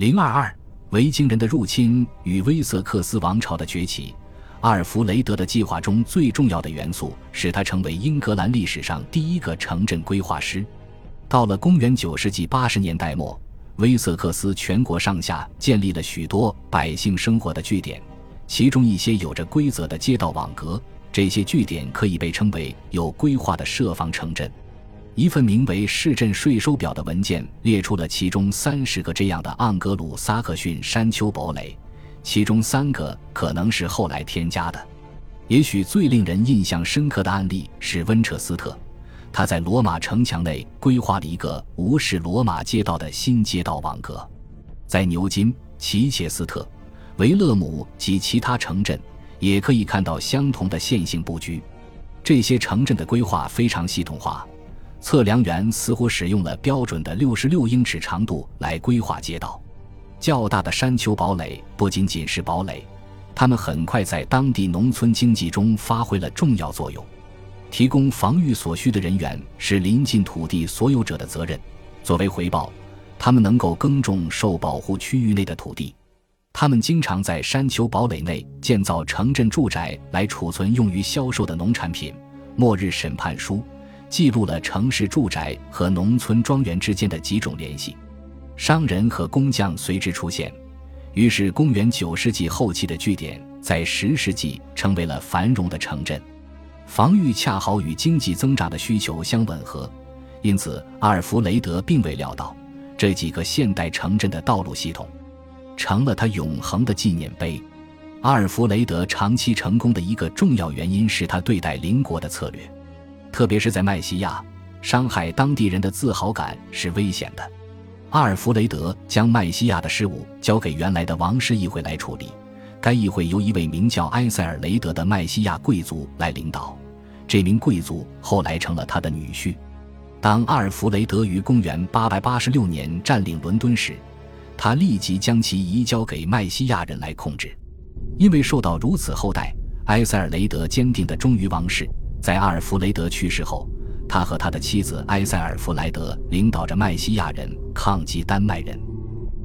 零二二，维京人的入侵与威瑟克斯王朝的崛起。阿尔弗雷德的计划中最重要的元素，使他成为英格兰历史上第一个城镇规划师。到了公元九世纪八十年代末，威瑟克斯全国上下建立了许多百姓生活的据点，其中一些有着规则的街道网格。这些据点可以被称为有规划的设防城镇。一份名为《市镇税收表》的文件列出了其中三十个这样的盎格鲁撒克逊山丘堡垒。其中三个可能是后来添加的，也许最令人印象深刻的案例是温彻斯特，他在罗马城墙内规划了一个无视罗马街道的新街道网格。在牛津、齐切斯特、维勒姆及其他城镇，也可以看到相同的线性布局。这些城镇的规划非常系统化，测量员似乎使用了标准的六十六英尺长度来规划街道。较大的山丘堡垒不仅仅是堡垒，它们很快在当地农村经济中发挥了重要作用。提供防御所需的人员是临近土地所有者的责任。作为回报，他们能够耕种受保护区域内的土地。他们经常在山丘堡垒内建造城镇住宅来储存用于销售的农产品。末日审判书记录了城市住宅和农村庄园之间的几种联系。商人和工匠随之出现，于是公元九世纪后期的据点在十世纪成为了繁荣的城镇。防御恰好与经济增长的需求相吻合，因此阿尔弗雷德并未料到这几个现代城镇的道路系统成了他永恒的纪念碑。阿尔弗雷德长期成功的一个重要原因是他对待邻国的策略，特别是在麦西亚，伤害当地人的自豪感是危险的。阿尔弗雷德将麦西亚的事务交给原来的王室议会来处理，该议会由一位名叫埃塞尔雷德的麦西亚贵族来领导。这名贵族后来成了他的女婿。当阿尔弗雷德于公元886年占领伦敦时，他立即将其移交给麦西亚人来控制。因为受到如此厚待，埃塞尔雷德坚定地忠于王室。在阿尔弗雷德去世后，他和他的妻子埃塞尔弗莱德领导着麦西亚人抗击丹麦人。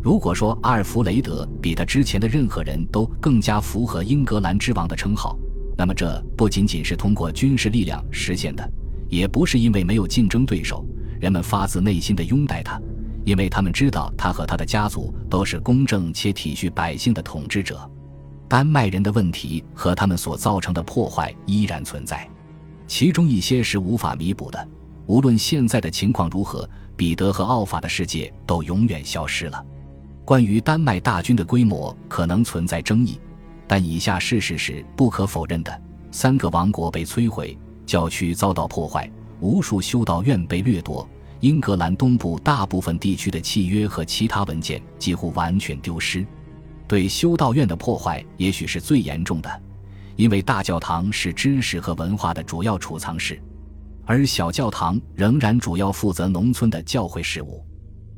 如果说阿尔弗雷德比他之前的任何人都更加符合英格兰之王的称号，那么这不仅仅是通过军事力量实现的，也不是因为没有竞争对手，人们发自内心的拥戴他，因为他们知道他和他的家族都是公正且体恤百姓的统治者。丹麦人的问题和他们所造成的破坏依然存在。其中一些是无法弥补的。无论现在的情况如何，彼得和奥法的世界都永远消失了。关于丹麦大军的规模可能存在争议，但以下事实是不可否认的：三个王国被摧毁，教区遭到破坏，无数修道院被掠夺，英格兰东部大部分地区的契约和其他文件几乎完全丢失。对修道院的破坏也许是最严重的。因为大教堂是知识和文化的主要储藏室，而小教堂仍然主要负责农村的教会事务。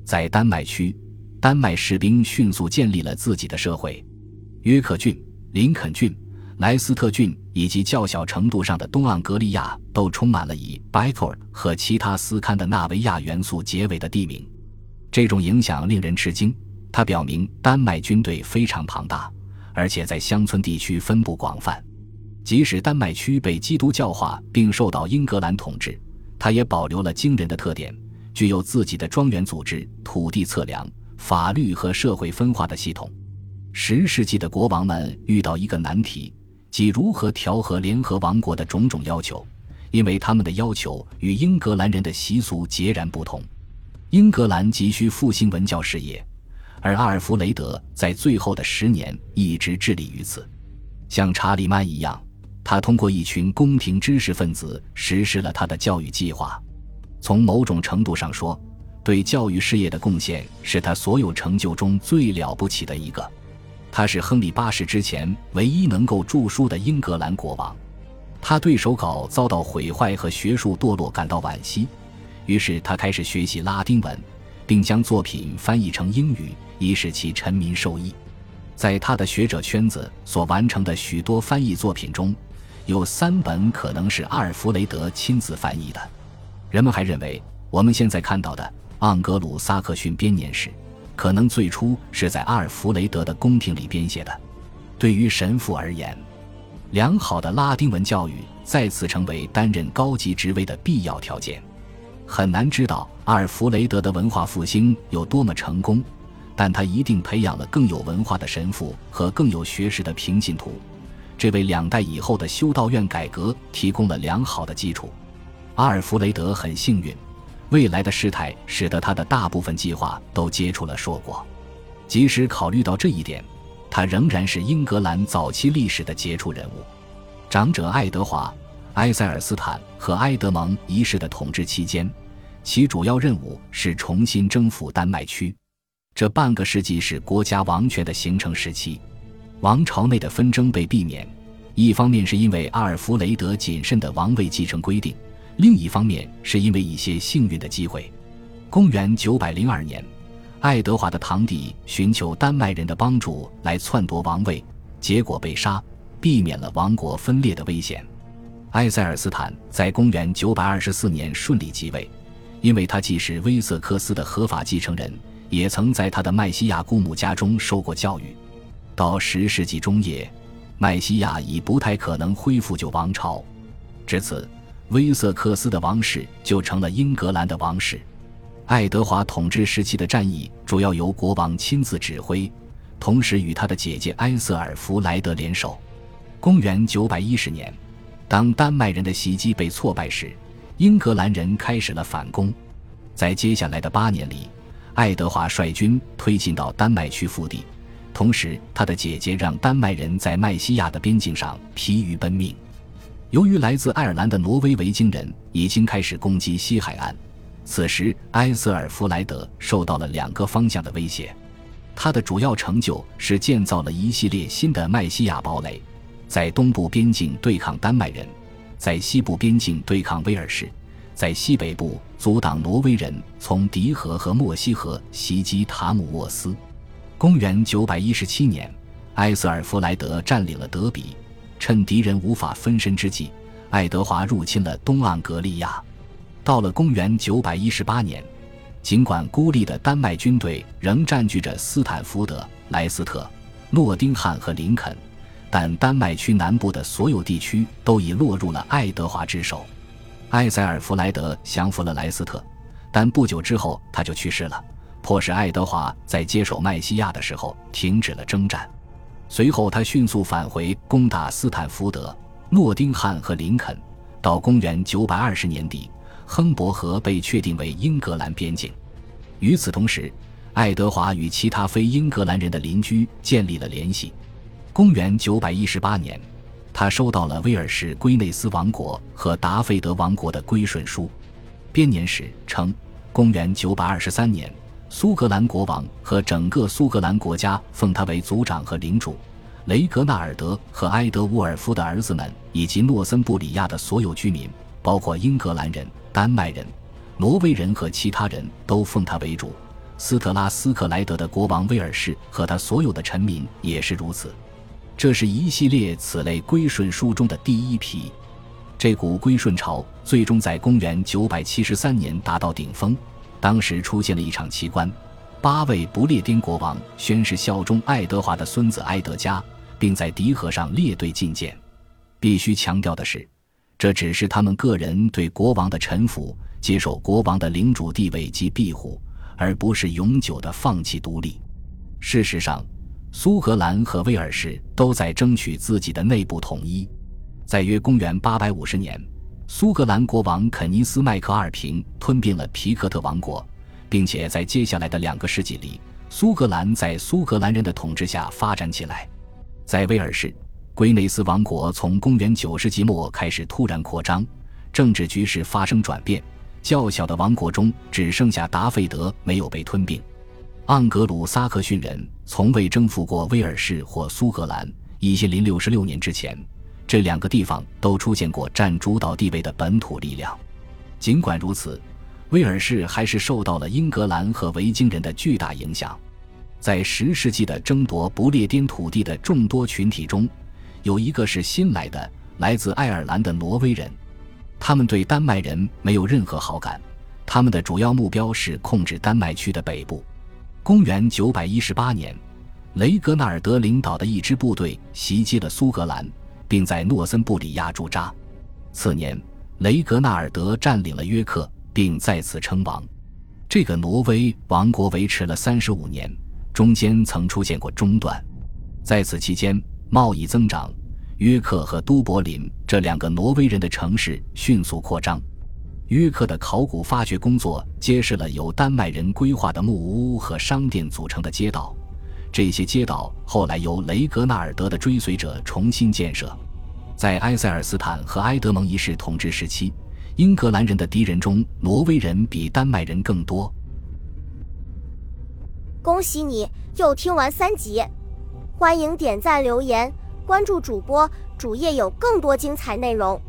在丹麦区，丹麦士兵迅速建立了自己的社会。约克郡、林肯郡、莱斯特郡以及较小程度上的东盎格利亚都充满了以 b y t o r 和其他斯堪的纳维亚元素结尾的地名。这种影响令人吃惊，它表明丹麦军队非常庞大，而且在乡村地区分布广泛。即使丹麦区被基督教化并受到英格兰统治，它也保留了惊人的特点，具有自己的庄园组织、土地测量、法律和社会分化的系统。十世纪的国王们遇到一个难题，即如何调和联合王国的种种要求，因为他们的要求与英格兰人的习俗截然不同。英格兰急需复兴文教事业，而阿尔弗雷德在最后的十年一直致力于此，像查理曼一样。他通过一群宫廷知识分子实施了他的教育计划。从某种程度上说，对教育事业的贡献是他所有成就中最了不起的一个。他是亨利八世之前唯一能够著书的英格兰国王。他对手稿遭到毁坏和学术堕落感到惋惜，于是他开始学习拉丁文，并将作品翻译成英语，以使其臣民受益。在他的学者圈子所完成的许多翻译作品中，有三本可能是阿尔弗雷德亲自翻译的。人们还认为，我们现在看到的《盎格鲁撒克逊编年史》可能最初是在阿尔弗雷德的宫廷里编写的。对于神父而言，良好的拉丁文教育再次成为担任高级职位的必要条件。很难知道阿尔弗雷德的文化复兴有多么成功，但他一定培养了更有文化的神父和更有学识的平信徒，这为两代以后的修道院改革提供了良好的基础。阿尔弗雷德很幸运，未来的事态使得他的大部分计划都结出了硕果。即使考虑到这一点，他仍然是英格兰早期历史的杰出人物。长者爱德华。埃塞尔斯坦和埃德蒙一世的统治期间，其主要任务是重新征服丹麦区。这半个世纪是国家王权的形成时期，王朝内的纷争被避免。一方面是因为阿尔弗雷德谨慎的王位继承规定，另一方面是因为一些幸运的机会。公元902年，爱德华的堂弟寻求丹麦人的帮助来篡夺王位，结果被杀，避免了王国分裂的危险。埃塞尔斯坦在公元924年顺利继位，因为他既是威瑟克斯的合法继承人，也曾在他的麦西亚姑母家中受过教育。到十世纪中叶，麦西亚已不太可能恢复旧王朝，至此，威瑟克斯的王室就成了英格兰的王室。爱德华统治时期的战役主要由国王亲自指挥，同时与他的姐姐埃瑟尔弗莱德联手。公元910年。当丹麦人的袭击被挫败时，英格兰人开始了反攻。在接下来的八年里，爱德华率军推进到丹麦区腹地，同时他的姐姐让丹麦人在麦西亚的边境上疲于奔命。由于来自爱尔兰的挪威维京人已经开始攻击西海岸，此时埃瑟尔弗莱德受到了两个方向的威胁。他的主要成就是建造了一系列新的麦西亚堡垒。在东部边境对抗丹麦人，在西部边境对抗威尔士，在西北部阻挡挪威人从迪河和莫西河袭击塔姆沃斯。公元917年，埃瑟尔弗莱德占领了德比，趁敌人无法分身之际，爱德华入侵了东盎格利亚。到了公元918年，尽管孤立的丹麦军队仍占据着斯坦福德、莱斯特、诺丁汉和林肯。但丹麦区南部的所有地区都已落入了爱德华之手。埃塞尔弗莱德降服了莱斯特，但不久之后他就去世了，迫使爱德华在接手麦西亚的时候停止了征战。随后他迅速返回攻打斯坦福德、诺丁汉和林肯。到公元920年底，亨伯河被确定为英格兰边境。与此同时，爱德华与其他非英格兰人的邻居建立了联系。公元九百一十八年，他收到了威尔士圭内斯王国和达费德王国的归顺书。编年史称，公元九百二十三年，苏格兰国王和整个苏格兰国家奉他为族长和领主。雷格纳尔德和埃德沃尔夫的儿子们以及诺森布里亚的所有居民，包括英格兰人、丹麦人、挪威人和其他人都奉他为主。斯特拉斯克莱德的国王威尔士和他所有的臣民也是如此。这是一系列此类归顺书中的第一批。这股归顺潮最终在公元973年达到顶峰。当时出现了一场奇观：八位不列颠国王宣誓效忠爱德华的孙子埃德加，并在迪河上列队觐见。必须强调的是，这只是他们个人对国王的臣服，接受国王的领主地位及庇护，而不是永久的放弃独立。事实上。苏格兰和威尔士都在争取自己的内部统一。在约公元850年，苏格兰国王肯尼斯麦克二平吞并了皮克特王国，并且在接下来的两个世纪里，苏格兰在苏格兰人的统治下发展起来。在威尔士，圭内斯王国从公元9世纪末开始突然扩张，政治局势发生转变。较小的王国中只剩下达费德没有被吞并。盎格鲁撒克逊人从未征服过威尔士或苏格兰。一千零六十六年之前，这两个地方都出现过占主导地位的本土力量。尽管如此，威尔士还是受到了英格兰和维京人的巨大影响。在十世纪的争夺不列颠土地的众多群体中，有一个是新来的、来自爱尔兰的挪威人。他们对丹麦人没有任何好感，他们的主要目标是控制丹麦区的北部。公元九百一十八年，雷格纳尔德领导的一支部队袭击了苏格兰，并在诺森布里亚驻扎。次年，雷格纳尔德占领了约克，并再次称王。这个挪威王国维持了三十五年，中间曾出现过中断。在此期间，贸易增长，约克和都柏林这两个挪威人的城市迅速扩张。约克的考古发掘工作揭示了由丹麦人规划的木屋和商店组成的街道，这些街道后来由雷格纳尔德的追随者重新建设。在埃塞尔斯坦和埃德蒙一世统治时期，英格兰人的敌人中，挪威人比丹麦人更多。恭喜你又听完三集，欢迎点赞、留言、关注主播，主页有更多精彩内容。